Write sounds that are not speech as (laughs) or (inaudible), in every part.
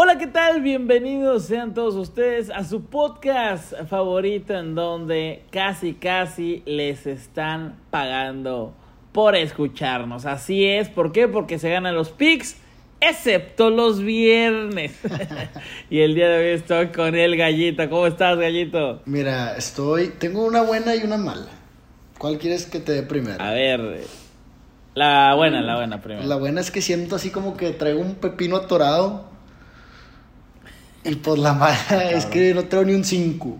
Hola, ¿qué tal? Bienvenidos sean todos ustedes a su podcast favorito en donde casi, casi les están pagando por escucharnos. Así es, ¿por qué? Porque se ganan los pics, excepto los viernes. (laughs) y el día de hoy estoy con el gallito. ¿Cómo estás, gallito? Mira, estoy, tengo una buena y una mala. ¿Cuál quieres que te dé primero? A ver, la buena, la buena primero. La buena es que siento así como que traigo un pepino atorado y pues la mala es que no tengo ni un 5.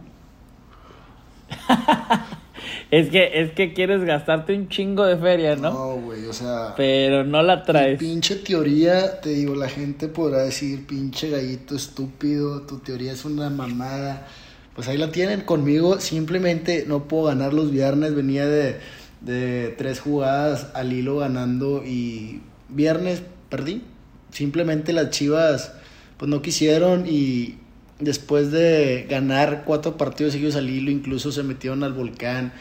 (laughs) es que es que quieres gastarte un chingo de feria, ¿no? No, güey, o sea. Pero no la traes. Pinche teoría, te digo, la gente podrá decir, pinche gallito estúpido, tu teoría es una mamada. Pues ahí la tienen conmigo, simplemente no puedo ganar los viernes, venía de, de tres jugadas al hilo ganando y viernes perdí. Simplemente las chivas pues no quisieron y después de ganar cuatro partidos seguidos al hilo, incluso se metieron al volcán,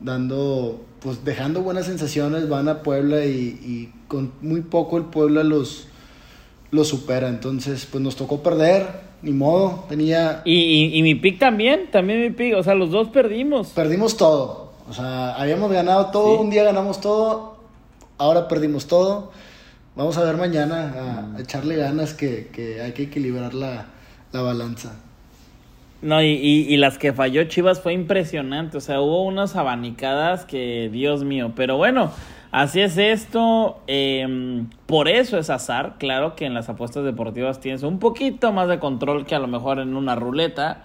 dando, pues dejando buenas sensaciones, van a Puebla y, con muy poco el Puebla los, los supera. Entonces, pues nos tocó perder, ni modo, tenía... Y, y, mi pick también, también mi pick, o sea, los dos perdimos. Perdimos todo, o sea, habíamos ganado todo, un día ganamos todo, ahora perdimos todo. Vamos a ver mañana, a, echarle ganas que, que, hay que equilibrar la, la balanza. No, y, y, las que falló Chivas fue impresionante. O sea, hubo unas abanicadas que, Dios mío. Pero bueno, así es esto. Em, por eso es azar. Claro que en las apuestas deportivas tienes un poquito más de control que a lo mejor en una ruleta.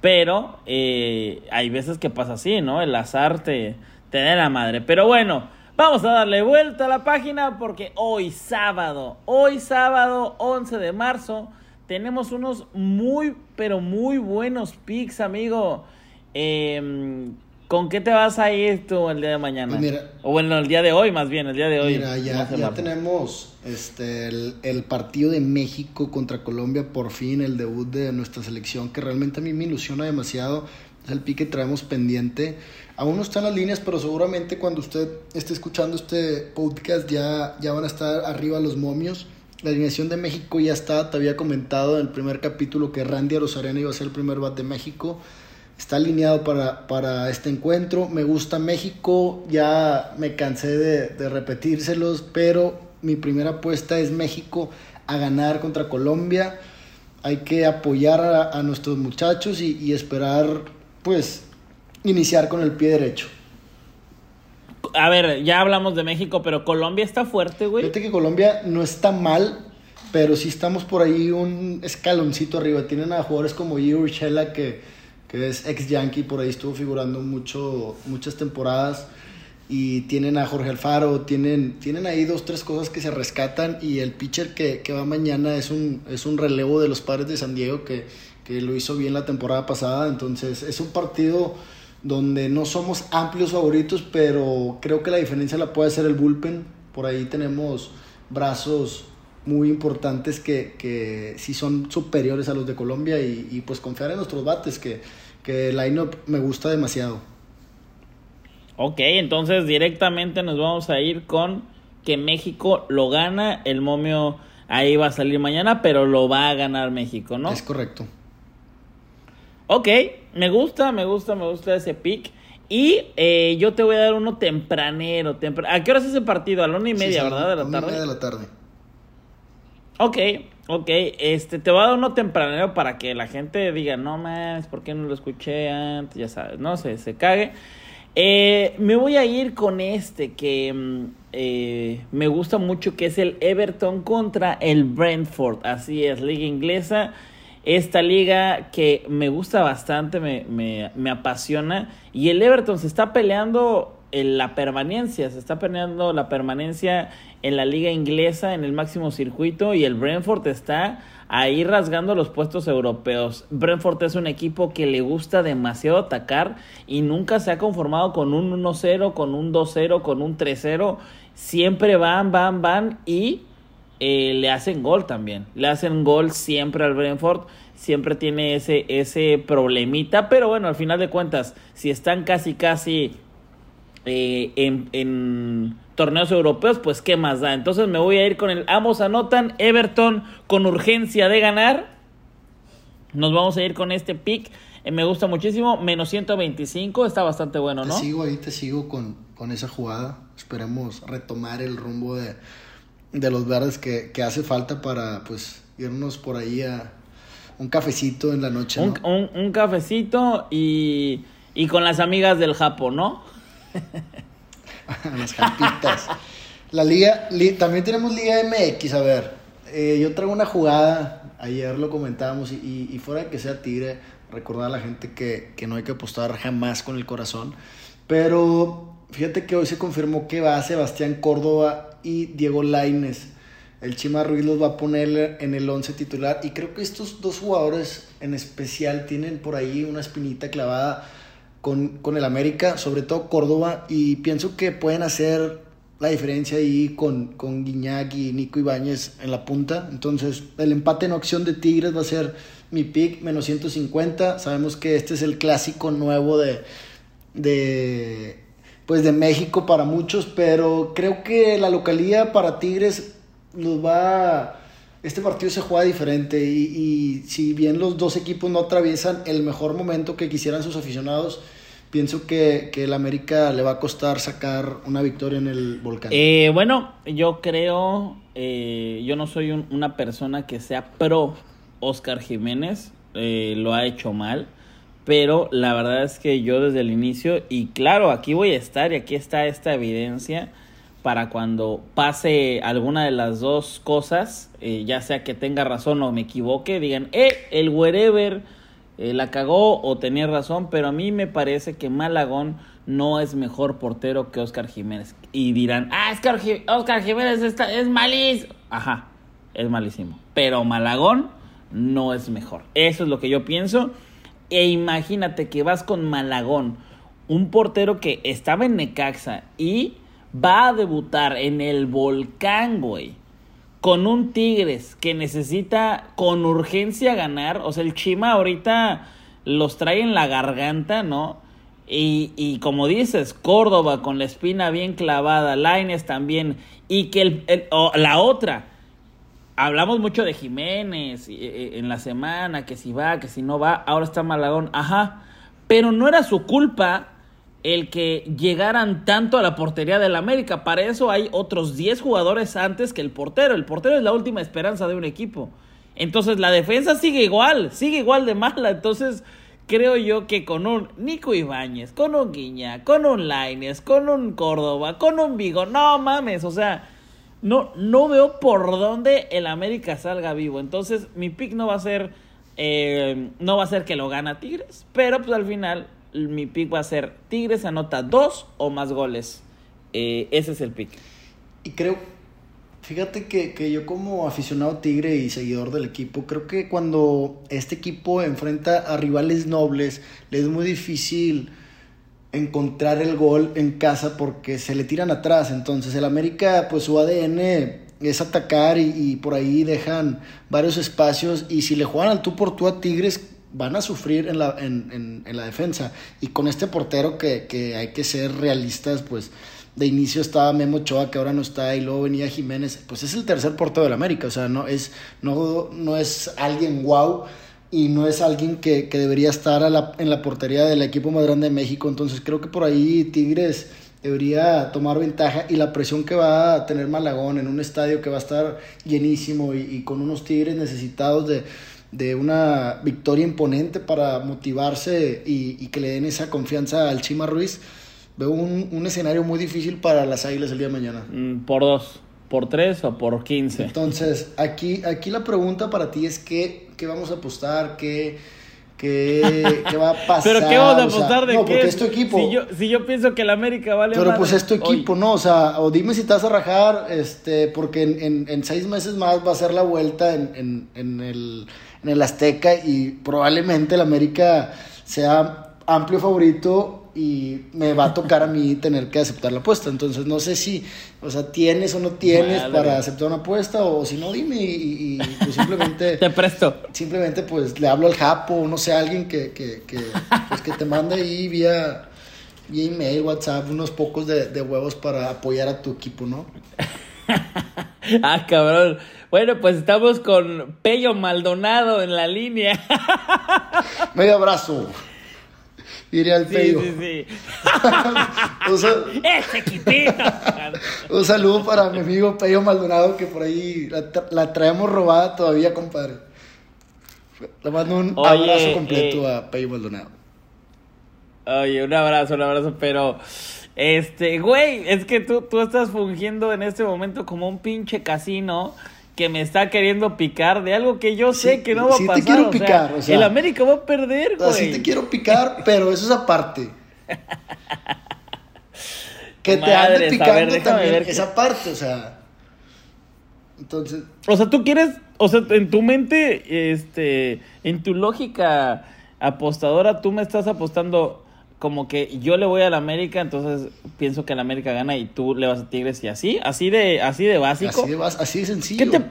Pero eh, hay veces que pasa así, ¿no? El azar te, te da la madre. Pero bueno. Vamos a darle vuelta a la página porque hoy sábado, hoy sábado 11 de marzo, tenemos unos muy, pero muy buenos picks, amigo. Em, ¿Con qué te vas a ir tú el día de mañana? Pues o bueno, el día de hoy, más bien, el día de hoy. Mira, ya, tenemos este, el, el, partido de México contra Colombia, por fin, el debut de nuestra selección, que realmente a mí me ilusiona demasiado. Es el pique que traemos pendiente. Aún no están las líneas, pero seguramente cuando usted esté escuchando este podcast ya, ya van a estar arriba los momios. La alineación de México ya está, te había comentado en el primer capítulo que Randy Rosarena iba a ser el primer bat de México. Está alineado para, para este encuentro. Me gusta México, ya me cansé de, de repetírselos, pero mi primera apuesta es México a ganar contra Colombia. Hay que apoyar a, nuestros muchachos y, y esperar pues iniciar con el pie derecho. A ver, ya hablamos de México, pero Colombia está fuerte, güey. Fíjate que Colombia no está mal, pero sí estamos por ahí un escaloncito arriba. Tienen a jugadores como Yuri Urshela, que, que es ex Yankee, por ahí estuvo figurando mucho, muchas temporadas. Y tienen a Jorge Alfaro, tienen, tienen ahí dos, tres cosas que se rescatan. Y el pitcher que, que va mañana es un, es un relevo de los padres de San Diego que, que lo hizo bien la temporada pasada. Entonces es un partido donde no somos amplios favoritos, pero creo que la diferencia la puede hacer el bullpen. Por ahí tenemos brazos muy importantes que, que sí son superiores a los de Colombia y, pues confiar en nuestros bates, que, que el line-up me gusta demasiado. Ok, entonces directamente nos vamos a ir con que México lo gana, el momio ahí va a salir mañana, pero lo va a ganar México, ¿no? Es correcto. Ok, me gusta, me gusta, me gusta ese pick. Y eh, yo te voy a dar uno tempranero. ¿A qué hora es ese partido? A la una y media, ¿verdad? De la tarde. media de la tarde. Ok, ok. Este, te voy a dar uno tempranero para que la gente diga, no más, ¿por qué no lo escuché antes? Ya sabes, no sé, se, cague. Eh, me voy a ir con este que mm, eh, me gusta mucho, que es el Everton contra el Brentford. Así es, liga inglesa esta liga que me gusta bastante, me, me, me apasiona. Y el Everton se está peleando en la permanencia, se está peleando la permanencia en la liga inglesa, en el máximo circuito, y el Brentford está ahí rasgando los puestos europeos. Brentford es un equipo que le gusta demasiado atacar y nunca se ha conformado con un 1-0, con un 2-0, con un 3-0. Siempre van, van, van y eh, le hacen gol también. Le hacen gol siempre al Brentford. Siempre tiene ese, ese problemita. Pero bueno, al final de cuentas, si están casi, casi eh, en, en torneos europeos, pues qué más da. Entonces me voy a ir con el ambos anotan, Everton con urgencia de ganar. Nos vamos a ir con este pick. Eh, me gusta muchísimo. Menos 125. Está bastante bueno, ¿no? Te sigo ahí, te sigo con, con esa jugada. Esperemos retomar el rumbo de, de los verdes que, que, hace falta para pues irnos por ahí a un cafecito en la noche. Un, ¿no? un, un cafecito y, y con las amigas del Japón, ¿no? (laughs) las japitas. La liga, li, también tenemos Liga MX, a ver. Eh, yo traigo una jugada, ayer lo comentábamos, y, y, fuera de que sea Tigre, recordar a la gente que, que no hay que apostar jamás con el corazón. Pero fíjate que hoy se confirmó que va Sebastián Córdoba y Diego Laines. El Chima Ruiz va a poner en el 11 titular. Y creo que estos dos jugadores en especial tienen por ahí una espinita clavada con, con el América, sobre todo Córdoba. Y pienso que pueden hacer la diferencia ahí con, con Guiñac y Nico Ibáñez en la punta. Entonces, el empate en opción de Tigres va a ser mi pick, menos 150. Sabemos que este es el clásico nuevo de, de, pues de México para muchos, pero creo que la localidad para Tigres nos va... Este partido se juega diferente y, y si bien los dos equipos no atraviesan el mejor momento que quisieran sus aficionados, pienso que, que el América le va a costar sacar una victoria en el volcán. Eh, bueno, yo creo, eh, yo no soy un, una persona que sea pro Oscar Jiménez, eh, lo ha hecho mal, pero la verdad es que yo desde el inicio, y claro, aquí voy a estar y aquí está esta evidencia para cuando pase alguna de las dos cosas, eh, ya sea que tenga razón o me equivoque, digan, eh, el wherever eh, la cagó o tenía razón, pero a mí me parece que Malagón no es mejor portero que Oscar Jiménez. Y dirán, ah, Oscar, Oscar Jiménez está, es malísimo. Ajá, es malísimo. Pero Malagón no es mejor. Eso es lo que yo pienso. E imagínate que vas con Malagón, un portero que estaba en Necaxa y va a debutar en el volcán, güey. Con un Tigres que necesita con urgencia ganar. O sea, el Chima ahorita los trae en la garganta, ¿no? Y, y como dices, Córdoba con la espina bien clavada, Laines también. Y que el, el la otra, hablamos mucho de Jiménez en la semana, que si va, que si no va, ahora está Malagón, ajá. Pero no era su culpa el que llegaran tanto a la portería del América. Para eso hay otros 10 jugadores antes que el portero. El portero es la última esperanza de un equipo. Entonces la defensa sigue igual, sigue igual de mala. Entonces creo yo que con un Nico Ibáñez, con un Guiña, con un Laines, con un Córdoba, con un Vigo, no mames, o sea, no, no veo por dónde el América salga vivo. Entonces mi pick no va a ser, eh, no va a ser que lo gana Tigres, pero pues al final mi pick va a ser Tigres anota dos o más goles. Eh, ese es el pick. Y creo, fíjate que, que, yo como aficionado tigre y seguidor del equipo, creo que cuando este equipo enfrenta a rivales nobles, le es muy difícil encontrar el gol en casa porque se le tiran atrás. Entonces el América, pues su ADN es atacar y, por ahí dejan varios espacios y si le juegan al tú por tú a Tigres, van a sufrir en la, en, en, en la defensa. Y con este portero que, que, hay que ser realistas, pues de inicio estaba Memo Ochoa, que ahora no está, y luego venía Jiménez, pues es el tercer portero del América, o sea, no es, no, no es alguien wow y no es alguien que, que debería estar a la, en la portería del equipo más grande de México, entonces creo que por ahí Tigres debería tomar ventaja y la presión que va a tener Malagón en un estadio que va a estar llenísimo y, y con unos Tigres necesitados de de una victoria imponente para motivarse y, y, que le den esa confianza al Chima Ruiz. Veo un, un, escenario muy difícil para las Águilas el día de mañana. Por dos, por tres o por quince. Entonces, aquí, aquí la pregunta para ti es qué, qué vamos a apostar, qué, qué, qué va a (laughs) pasar. ¿Pero qué vamos a apostar o sea, de no, qué? porque es tu equipo. Si yo, si yo pienso que el América vale Pero madre, pues es tu equipo, hoy. ¿no? O sea, o dime si te vas a rajar, este, porque en, en, en seis meses más va a ser la vuelta en, en, en el en el Azteca y probablemente el América sea amplio favorito y me va a tocar a mí tener que aceptar la apuesta. Entonces no sé si, o sea, tienes o no tienes Madre. para aceptar una apuesta o si no, dime y, y pues simplemente... (laughs) te presto. Simplemente pues le hablo al Japo, no sé, a alguien que, que, que, pues, que te mande ahí vía vía email, WhatsApp, unos pocos de, de huevos para apoyar a tu equipo, ¿no? (laughs) ah, cabrón. Bueno, pues estamos con Pello Maldonado en la línea. Medio abrazo. Diría el Sí, Pello. sí, sí. (laughs) Un sal-. Un saludo para mi amigo Pello Maldonado, que por ahí la, tra- la traemos robada todavía, compadre. Le mando un Oye, abrazo completo eh, a Pello Maldonado. Oye, un abrazo, un abrazo, pero... Este, güey, es que tú, tú estás fungiendo en este momento como un pinche casino que me está queriendo picar de algo que yo sé Sí, que no va sí a te pasar. quiero o sea, picar, o sea, el América va a perder, güey. Así te quiero picar, pero eso es aparte. (laughs) Que te ande ver, picando déjame también ver qué- esa parte, o sea. Entonces, O sea, tú quieres, o sea, en tu mente, este, en tu lógica apostadora, tú me estás apostando como que yo le voy al América, entonces pienso que el América gana y tú le vas a Tigres y así, así de, así de básico. así de, así de sencillo. ¿Qué te,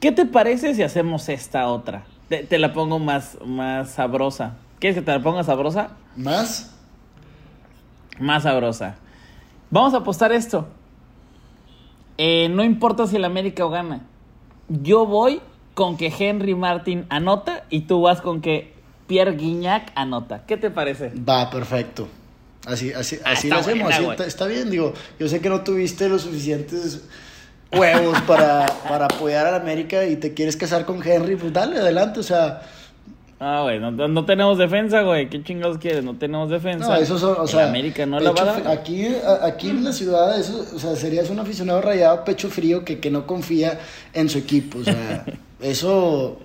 ¿Qué te parece si hacemos esta otra? Te, te la pongo más, más sabrosa. ¿Quieres que te la ponga sabrosa? Más, Más sabrosa. Vamos a apostar esto. Eh, no importa si el América o gana. Yo voy con que Henry Martin anota y tú vas con que Pierre Guignac anota. ¿Qué te parece? va, perfecto. Así, así, Ah, así lo hacemos. buena, así está, está bien, digo. Yo sé que no tuviste los suficientes huevos para, para apoyar a la América y te quieres casar con Henry, pues dale, adelante, o sea. Ah, güey, no, no tenemos defensa, güey. ¿Qué chingados quieres? No tenemos defensa. No, eso son, o sea, América no la va a dar. Aquí, aquí en la ciudad, eso, o sea, serías un aficionado rayado, pecho frío, que, que no confía en su equipo, o sea, (laughs) eso,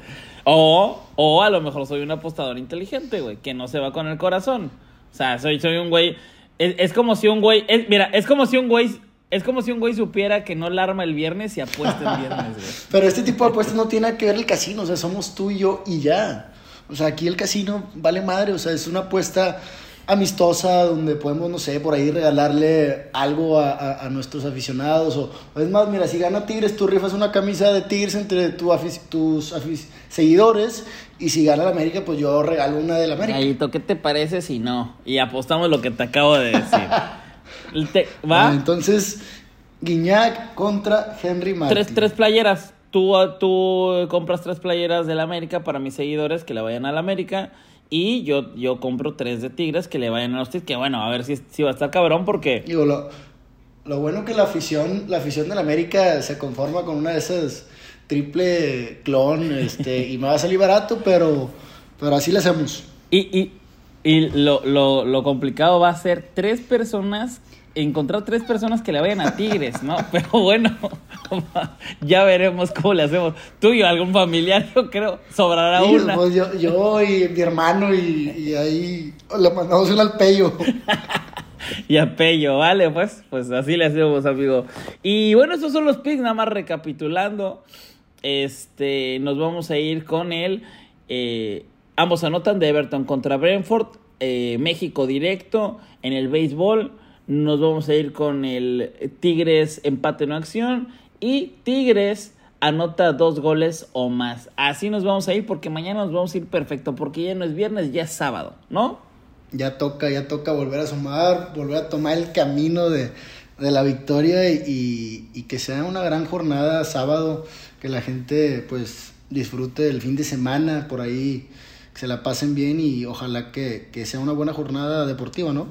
O, o a lo mejor soy un apostador inteligente, güey, que no se va con el corazón. O sea, soy, soy un güey. Es, es como si un güey. es- mira, es como si un güey. Es como si un güey supiera que no la arma el viernes y apuesta el viernes, güey. (laughs) pero este tipo de apuestas no tiene que ver el casino, o sea, somos tú y yo y ya. O sea, aquí el casino vale madre, o sea, es una apuesta amistosa donde podemos, no sé, por ahí regalarle algo a, a- a nuestros aficionados. O, o es más, mira, si gana Tigres, tú rifas una camisa de Tigres entre tu afic- tus afic- seguidores. Y si gana la América, pues yo regalo una de la América. Gallito, ¿qué te parece si no? Y apostamos lo que te acabo de decir. (laughs) Te- ¿Va? entonces, Guiñac contra Henry Martin. Tres, tres playeras. Tú, tú compras tres playeras del América para mis seguidores que le vayan al América. Y yo, yo compro tres de Tigres que le vayan a los Tigres. Que bueno, a ver si, si va a estar cabrón porque... Digo, lo, lo bueno que la afición, la afición del América se conforma con una de esas triple clon, (laughs) este, y me va a salir barato, pero, pero así le hacemos. Y, y, y lo, lo, lo complicado va a ser tres personas, encontrar tres personas que le vayan a Tigres, ¿no? (laughs) Pero bueno, (laughs) ya veremos cómo le hacemos. Tú y yo, algún familiar, yo creo, sobrará Sí, una. pues yo, yo y mi hermano y, y ahí le mandamos un al pello. (laughs) Y a Pello, vale, pues, pues así le hacemos, amigo. Y bueno, estos son los picks, nada más recapitulando. Este, nos vamos a ir con el. eh, ambos anotan de Everton contra Brentford. eh, México directo en el béisbol. Nos vamos a ir con el Tigres empate no acción. Y Tigres anota dos goles o más. Así nos vamos a ir porque mañana nos vamos a ir perfecto. Porque ya no es viernes, ya es sábado, ¿no? Ya toca, ya toca volver a sumar, volver a tomar el camino de, de la victoria y, y- que sea una gran jornada sábado, que la gente pues disfrute el fin de semana por ahí, que se la pasen bien y ojalá que, que sea una buena jornada deportiva, ¿no?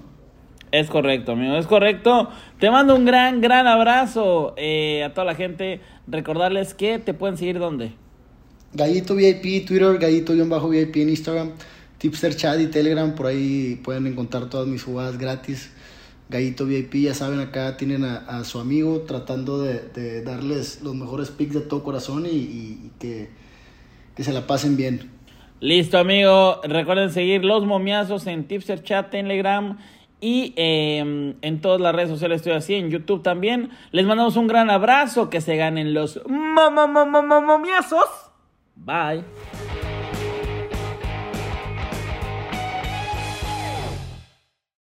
Es correcto, amigo, es correcto. Te mando un gran, gran abrazo eh, a toda la gente. Recordarles que te pueden seguir donde. Gallito VIP, Twitter, Gallito-VIP en Instagram, Tipster Chat y Telegram, por ahí pueden encontrar todas mis jugadas gratis. Gallito VIP, ya saben, acá tienen a, a su amigo tratando de, de darles los mejores picks de todo corazón y, y- y que, que se la pasen bien. Listo, amigo. Recuerden seguir los momiazos en Tipster Chat, Telegram y eh, en todas las redes sociales estoy así, en YouTube también. Les mandamos un gran abrazo. Que se ganen los mo- mo- mo- mo- mo- momiazos. Bye.